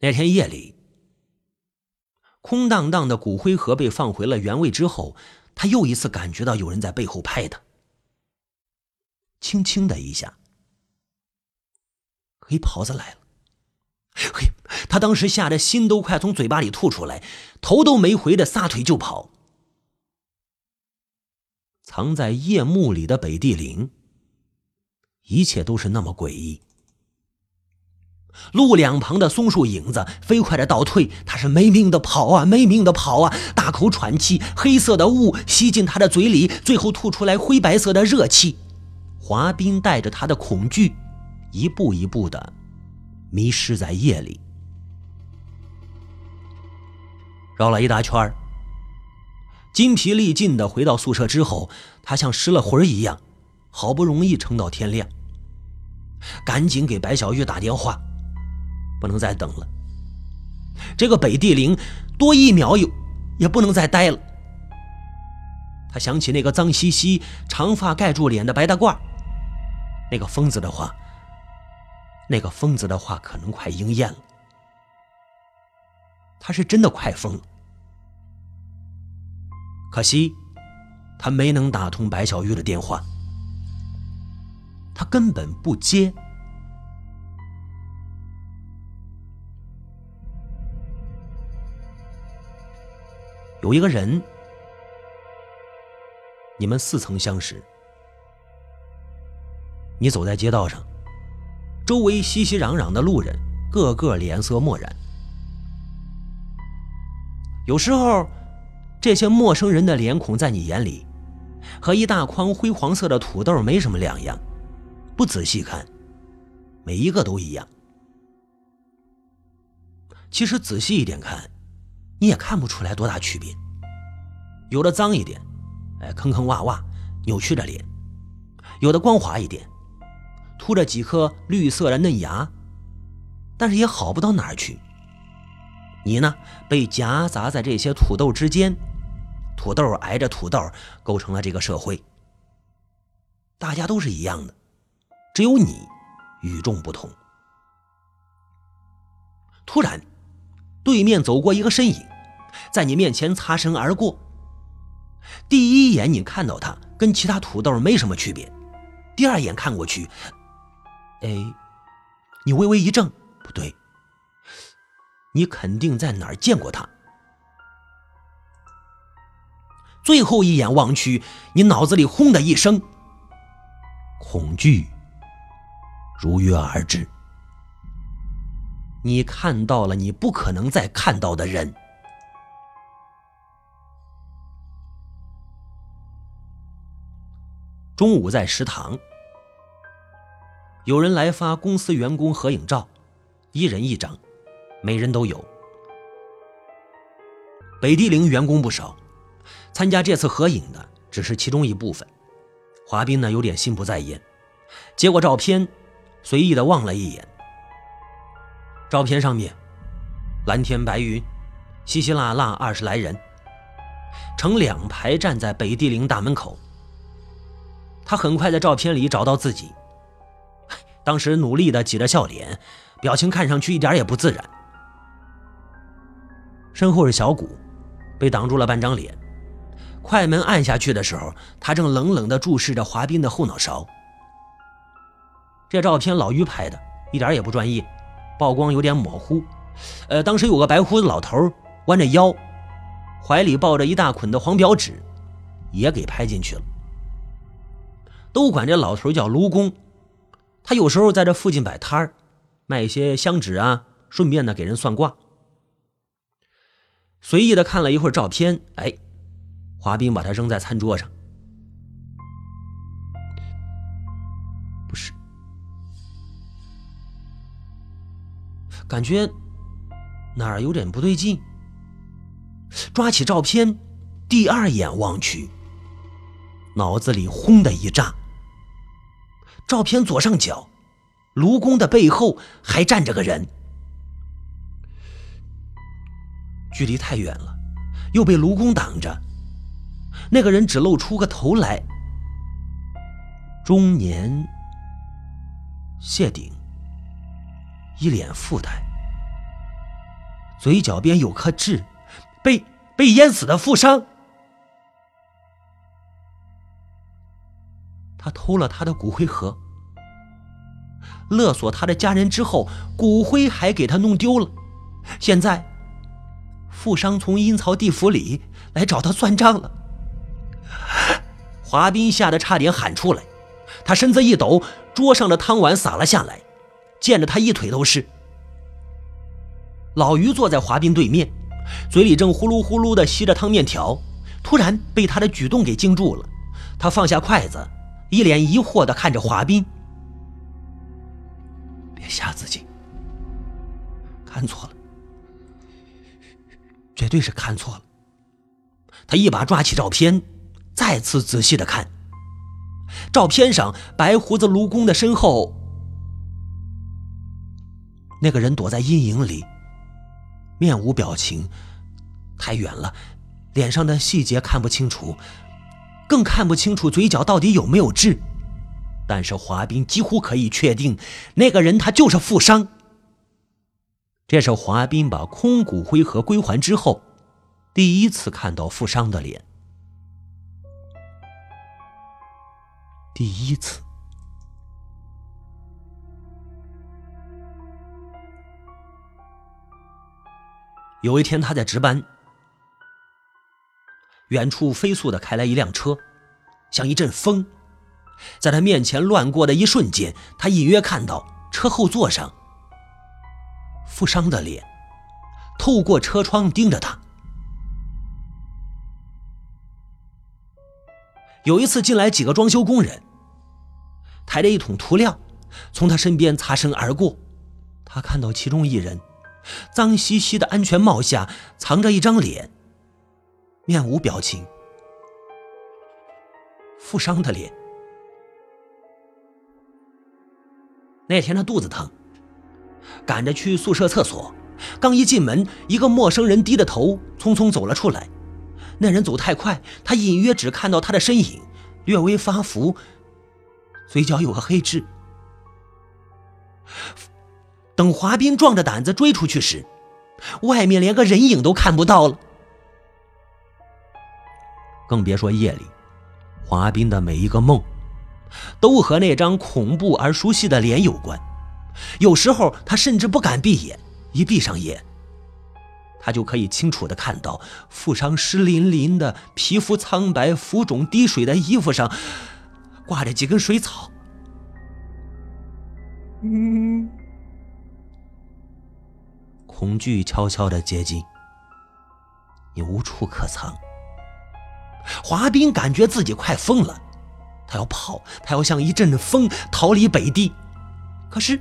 那天夜里，空荡荡的骨灰盒被放回了原位之后，他又一次感觉到有人在背后拍他，轻轻的一下，黑袍子来了。嘿，他当时吓得心都快从嘴巴里吐出来，头都没回的撒腿就跑。藏在夜幕里的北地灵，一切都是那么诡异。路两旁的松树影子飞快的倒退，他是没命的跑啊，没命的跑啊，大口喘气，黑色的雾吸进他的嘴里，最后吐出来灰白色的热气。华斌带着他的恐惧，一步一步的。迷失在夜里，绕了一大圈筋疲力尽的回到宿舍之后，他像失了魂一样，好不容易撑到天亮，赶紧给白小玉打电话，不能再等了。这个北地灵多一秒有也不能再待了。他想起那个脏兮兮、长发盖住脸的白大褂，那个疯子的话。那个疯子的话可能快应验了，他是真的快疯了。可惜，他没能打通白小玉的电话，他根本不接。有一个人，你们似曾相识，你走在街道上。周围熙熙攘攘的路人，个个脸色漠然。有时候，这些陌生人的脸孔在你眼里，和一大筐灰黄色的土豆没什么两样。不仔细看，每一个都一样。其实仔细一点看，你也看不出来多大区别。有的脏一点，哎，坑坑洼洼，扭曲着脸；有的光滑一点。凸着几颗绿色的嫩芽，但是也好不到哪儿去。你呢，被夹杂在这些土豆之间，土豆挨着土豆，构成了这个社会。大家都是一样的，只有你与众不同。突然，对面走过一个身影，在你面前擦身而过。第一眼你看到他，跟其他土豆没什么区别。第二眼看过去。哎，你微微一怔，不对，你肯定在哪儿见过他。最后一眼望去，你脑子里轰的一声，恐惧如约而至。你看到了你不可能再看到的人。中午在食堂。有人来发公司员工合影照，一人一张，每人都有。北地陵员工不少，参加这次合影的只是其中一部分。华斌呢有点心不在焉，接过照片，随意的望了一眼。照片上面，蓝天白云，稀稀拉拉二十来人，成两排站在北地陵大门口。他很快在照片里找到自己。当时努力的挤着笑脸，表情看上去一点也不自然。身后是小谷，被挡住了半张脸。快门按下去的时候，他正冷冷的注视着华斌的后脑勺。这照片老于拍的，一点也不专业，曝光有点模糊。呃，当时有个白胡子老头弯着腰，怀里抱着一大捆的黄表纸，也给拍进去了。都管这老头叫卢公。他有时候在这附近摆摊，卖一些香纸啊，顺便呢给人算卦。随意的看了一会儿照片，哎，华斌把它扔在餐桌上。不是，感觉哪儿有点不对劲。抓起照片，第二眼望去，脑子里轰的一炸。照片左上角，卢公的背后还站着个人，距离太远了，又被卢公挡着。那个人只露出个头来，中年，谢顶，一脸富态，嘴角边有颗痣，被被淹死的富商。偷了他的骨灰盒，勒索他的家人之后，骨灰还给他弄丢了。现在，富商从阴曹地府里来找他算账了。华斌吓得差点喊出来，他身子一抖，桌上的汤碗洒了下来，溅得他一腿都是。老于坐在华斌对面，嘴里正呼噜呼噜地吸着汤面条，突然被他的举动给惊住了。他放下筷子，一脸疑惑的看着华斌：“别吓自己，看错了，绝对是看错了。”他一把抓起照片，再次仔细的看。照片上，白胡子卢公的身后，那个人躲在阴影里。面无表情，太远了，脸上的细节看不清楚，更看不清楚嘴角到底有没有痣。但是华斌几乎可以确定，那个人他就是富商。这是华斌把空骨灰盒归还之后，第一次看到富商的脸，第一次。有一天，他在值班，远处飞速的开来一辆车，像一阵风，在他面前乱过的一瞬间，他隐约看到车后座上富商的脸，透过车窗盯着他。有一次进来几个装修工人，抬着一桶涂料，从他身边擦身而过，他看到其中一人。脏兮兮的安全帽下藏着一张脸，面无表情，负伤的脸。那天他肚子疼，赶着去宿舍厕所，刚一进门，一个陌生人低着头匆匆走了出来。那人走太快，他隐约只看到他的身影，略微发福，嘴角有个黑痣。等华斌壮着胆子追出去时，外面连个人影都看不到了。更别说夜里，华斌的每一个梦，都和那张恐怖而熟悉的脸有关。有时候他甚至不敢闭眼，一闭上眼，他就可以清楚的看到富商湿淋淋的皮肤苍白、浮肿滴水的衣服上，挂着几根水草。嗯。恐惧悄悄的接近，你无处可藏。华斌感觉自己快疯了，他要跑，他要像一阵风逃离北地。可是，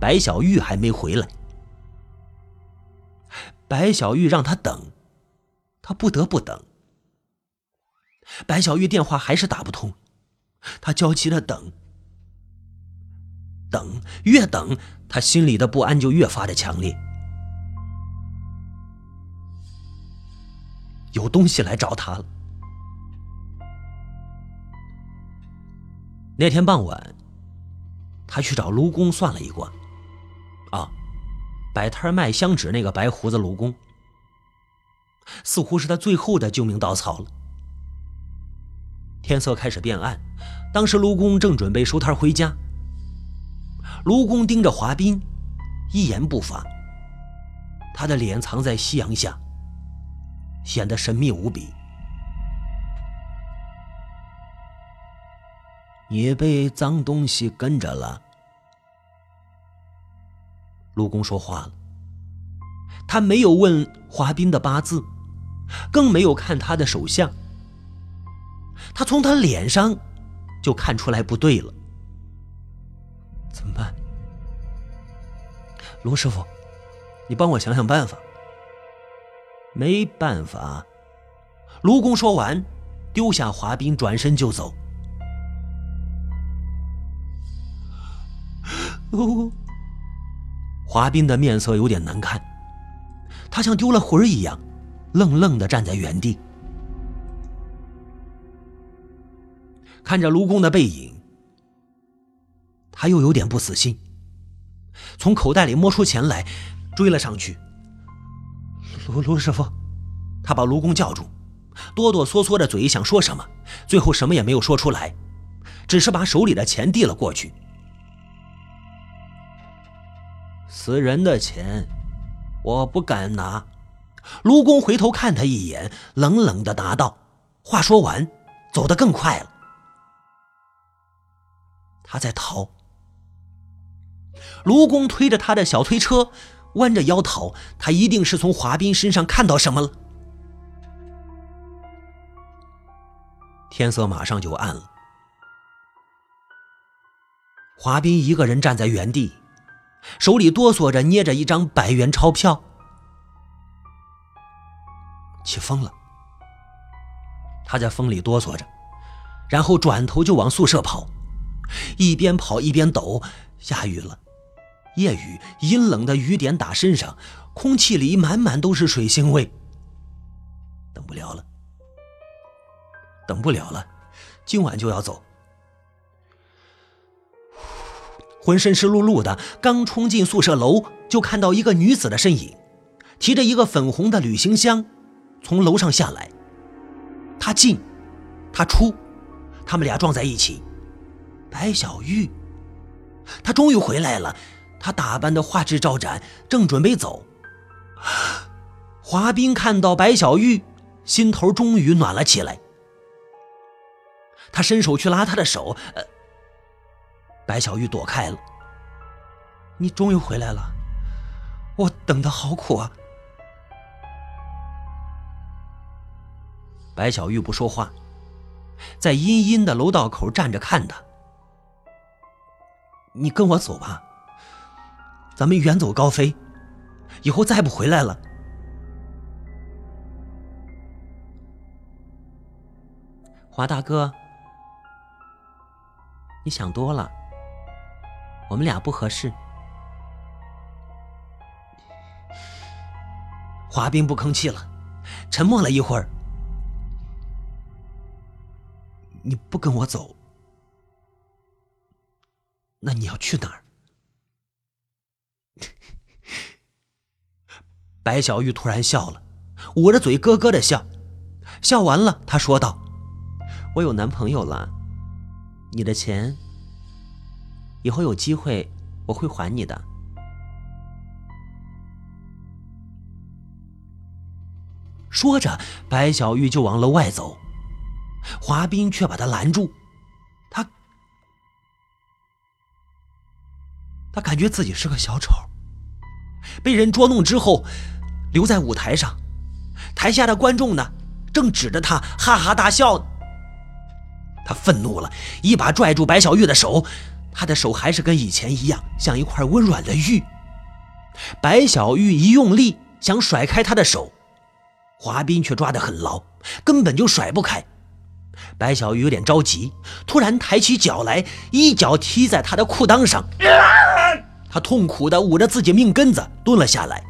白小玉还没回来。白小玉让他等，他不得不等。白小玉电话还是打不通，他焦急的等。等，越等，他心里的不安就越发的强烈。有东西来找他了。那天傍晚，他去找卢公算了一卦。啊，摆摊卖香纸那个白胡子卢公，似乎是他最后的救命稻草了。天色开始变暗，当时卢公正准备收摊回家。卢公盯着华斌，一言不发。他的脸藏在夕阳下，显得神秘无比。你被脏东西跟着了。卢公说话了，他没有问华斌的八字，更没有看他的手相。他从他脸上就看出来不对了。怎么办，卢师傅，你帮我想想办法。没办法，卢公说完，丢下华斌，转身就走。华斌的面色有点难看，他像丢了魂儿一样，愣愣的站在原地，看着卢公的背影。他又有点不死心，从口袋里摸出钱来，追了上去。卢卢师傅，他把卢工叫住，哆哆嗦嗦的嘴想说什么，最后什么也没有说出来，只是把手里的钱递了过去。死人的钱，我不敢拿。卢工回头看他一眼，冷冷的答道：“话说完，走得更快了。他在逃。”卢工推着他的小推车，弯着腰逃。他一定是从华斌身上看到什么了。天色马上就暗了。华斌一个人站在原地，手里哆嗦着捏着一张百元钞票。起风了，他在风里哆嗦着，然后转头就往宿舍跑，一边跑一边抖。下雨了，夜雨阴冷的雨点打身上，空气里满满都是水腥味。等不了了，等不了了，今晚就要走。浑身湿漉漉的，刚冲进宿舍楼，就看到一个女子的身影，提着一个粉红的旅行箱。从楼上下来，他进，他出，他们俩撞在一起。白小玉，她终于回来了。他打扮的花枝招展，正准备走。华斌看到白小玉，心头终于暖了起来。他伸手去拉她的手，呃，白小玉躲开了。你终于回来了，我等的好苦啊。白小玉不说话，在阴阴的楼道口站着看他。你跟我走吧，咱们远走高飞，以后再不回来了。华大哥，你想多了，我们俩不合适。华斌不吭气了，沉默了一会儿。你不跟我走，那你要去哪儿？白小玉突然笑了，捂着嘴咯咯的笑。笑完了，她说道：“我有男朋友了，你的钱以后有机会我会还你的。”说着，白小玉就往楼外走。华斌却把他拦住，他感觉自己是个小丑，被人捉弄之后留在舞台上，台下的观众呢正指着他哈哈大笑。他愤怒了，一把拽住白小玉的手，他的手还是跟以前一样，像一块温软的玉。白小玉一用力想甩开他的手，华斌却抓得很牢，根本就甩不开。白小玉有点着急，突然抬起脚来，一脚踢在他的裤裆上。他痛苦地捂着自己命根子，蹲了下来。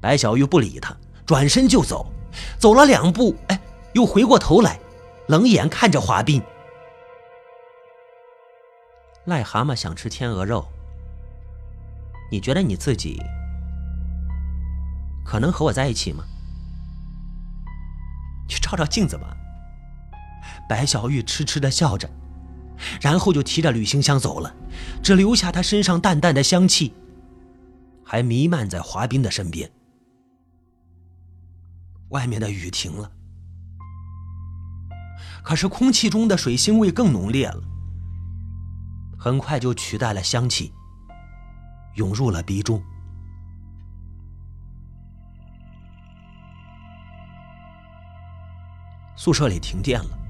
白小玉不理他，转身就走，走了两步，哎，又回过头来，冷眼看着华斌。癞蛤蟆想吃天鹅肉，你觉得你自己可能和我在一起吗？去照照镜子吧。白小玉痴痴的笑着，然后就提着旅行箱走了，只留下他身上淡淡的香气，还弥漫在华斌的身边。外面的雨停了，可是空气中的水腥味更浓烈了，很快就取代了香气，涌入了鼻中。宿舍里停电了。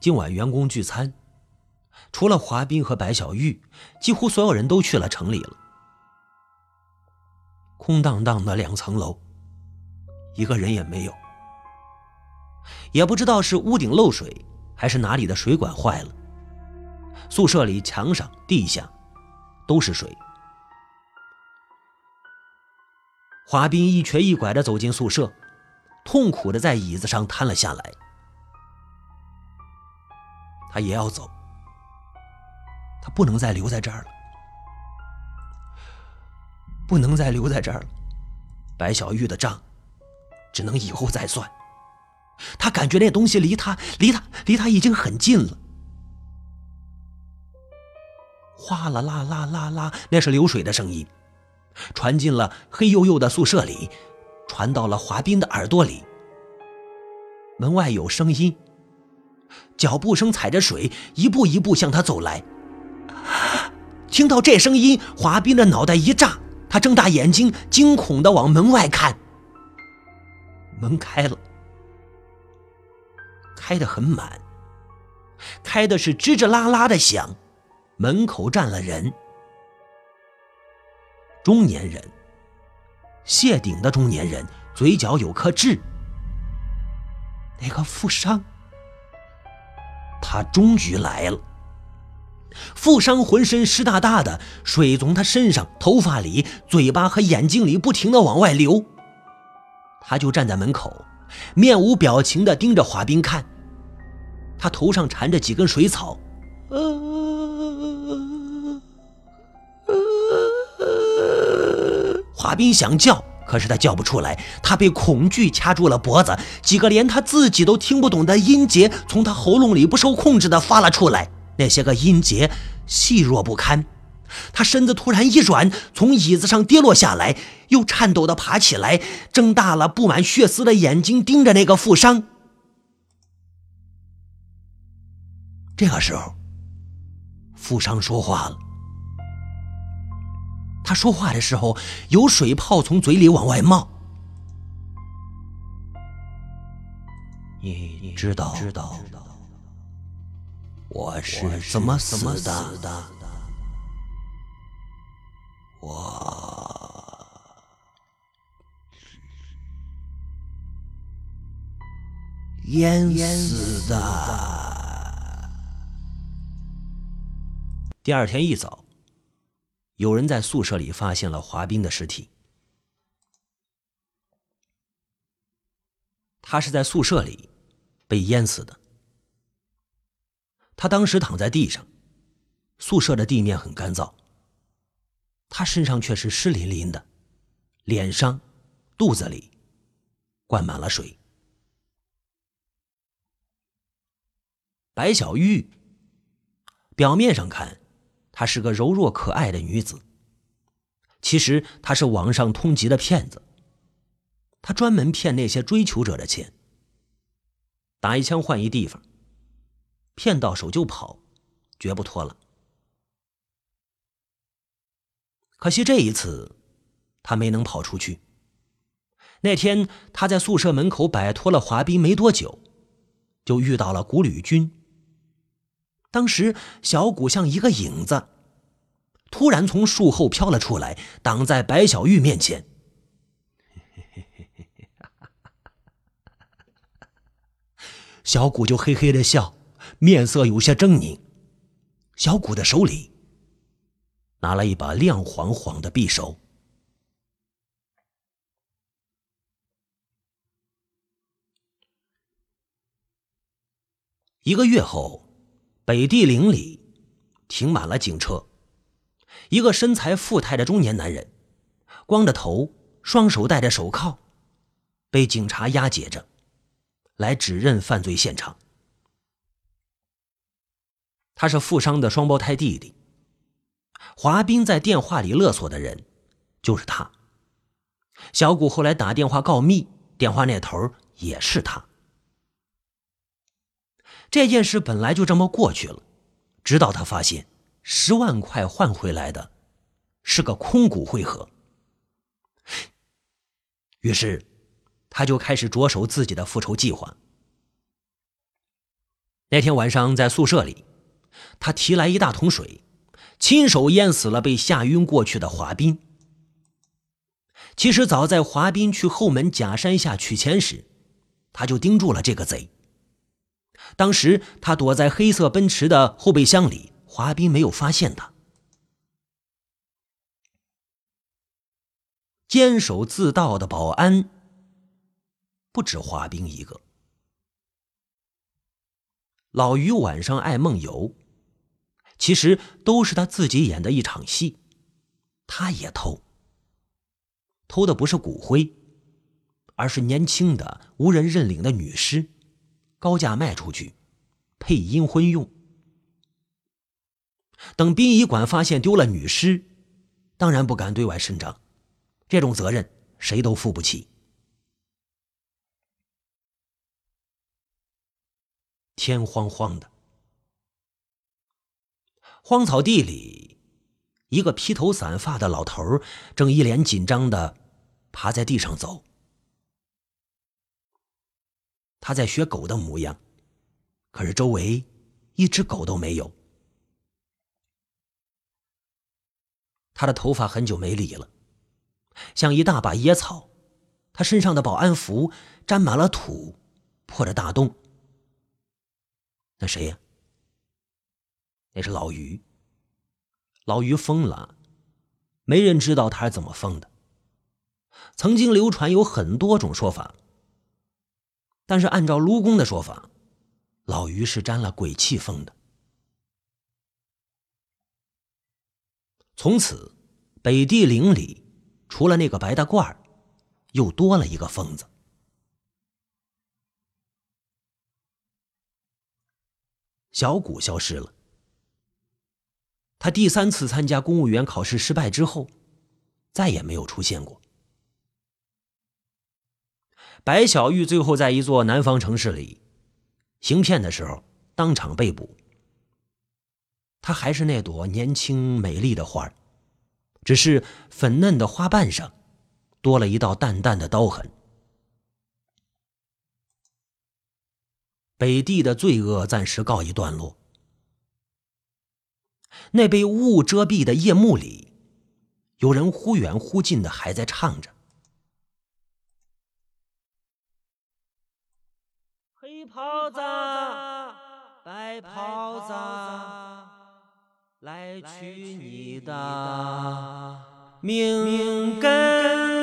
今晚员工聚餐，除了华斌和白小玉，几乎所有人都去了城里了。空荡荡的两层楼，一个人也没有。也不知道是屋顶漏水，还是哪里的水管坏了。宿舍里墙上、地下都是水。华斌一瘸一拐的走进宿舍，痛苦的在椅子上瘫了下来。他也要走，他不能再留在这儿了。不能再留在这儿了。白小玉的账，只能以后再算。他感觉那东西离他、离他、离他已经很近了。哗啦啦啦啦啦，那是流水的声音，传进了黑黝黝的宿舍里，传到了华斌的耳朵里。门外有声音，脚步声踩着水，一步一步向他走来。听到这声音，华斌的脑袋一炸，他睁大眼睛，惊恐的往门外看。门开了，开得很满，开的是吱吱啦啦的响。门口站了人，中年人，谢顶的中年人，嘴角有颗痣。那个富商，他终于来了。富商浑身湿哒哒的，水从他身上、头发里、嘴巴和眼睛里不停的往外流。他就站在门口，面无表情的盯着华斌看。他头上缠着几根水草，华斌想叫。可是他叫不出来，他被恐惧掐住了脖子，几个连他自己都听不懂的音节从他喉咙里不受控制的发了出来。那些个音节细弱不堪，他身子突然一软，从椅子上跌落下来，又颤抖的爬起来，睁大了布满血丝的眼睛盯着那个富商。这个时候，富商说话了。他说话的时候，有水泡从嘴里往外冒。你知道知道我是怎么死的？我淹死的。第二天一早。有人在宿舍里发现了华斌的尸体。他是在宿舍里被淹死的。他当时躺在地上，宿舍的地面很干燥，他身上却是湿淋淋的，脸上、肚子里灌满了水。白小玉，表面上看。她是个柔弱可爱的女子，其实她是网上通缉的骗子。她专门骗那些追求者的钱，打一枪换一地方，骗到手就跑，绝不拖了。可惜这一次，她没能跑出去。那天她在宿舍门口摆脱了滑冰没多久，就遇到了古吕军。当时，小谷像一个影子，突然从树后飘了出来，挡在白小玉面前。小谷就嘿嘿的笑，面色有些狰狞。小谷的手里拿了一把亮晃晃的匕首。一个月后。北地岭里停满了警车，一个身材富态的中年男人，光着头，双手戴着手铐，被警察押解着，来指认犯罪现场。他是富商的双胞胎弟弟。华斌在电话里勒索的人，就是他。小谷后来打电话告密，电话那头也是他。这件事本来就这么过去了，直到他发现十万块换回来的是个空骨灰盒，于是他就开始着手自己的复仇计划。那天晚上在宿舍里，他提来一大桶水，亲手淹死了被吓晕过去的华斌。其实早在华斌去后门假山下取钱时，他就盯住了这个贼。当时他躲在黑色奔驰的后备箱里，华斌没有发现他。坚守自盗的保安不止华斌一个。老于晚上爱梦游，其实都是他自己演的一场戏。他也偷，偷的不是骨灰，而是年轻的无人认领的女尸，高价卖出去，配阴婚用。等殡仪馆发现丢了女尸，当然不敢对外声张，这种责任谁都负不起。天荒荒的，荒草地里，一个披头散发的老头正一脸紧张的趴在地上走。他在学狗的模样，可是周围一只狗都没有。他的头发很久没理了，像一大把野草。他身上的保安服沾满了土，破着大洞。那谁呀？那是老于。老于疯了，没人知道他是怎么疯的。曾经流传有很多种说法，但是按照卢公的说法，老于是沾了鬼气疯的。从此，北地岭里除了那个白大褂又多了一个疯子。小谷消失了。他第三次参加公务员考试失败之后，再也没有出现过。白小玉最后在一座南方城市里行骗的时候，当场被捕。她还是那朵年轻美丽的花只是粉嫩的花瓣上多了一道淡淡的刀痕。北地的罪恶暂时告一段落。那被雾遮蔽的夜幕里，有人忽远忽近的还在唱着：“黑袍子，白袍子，来取你的命根。”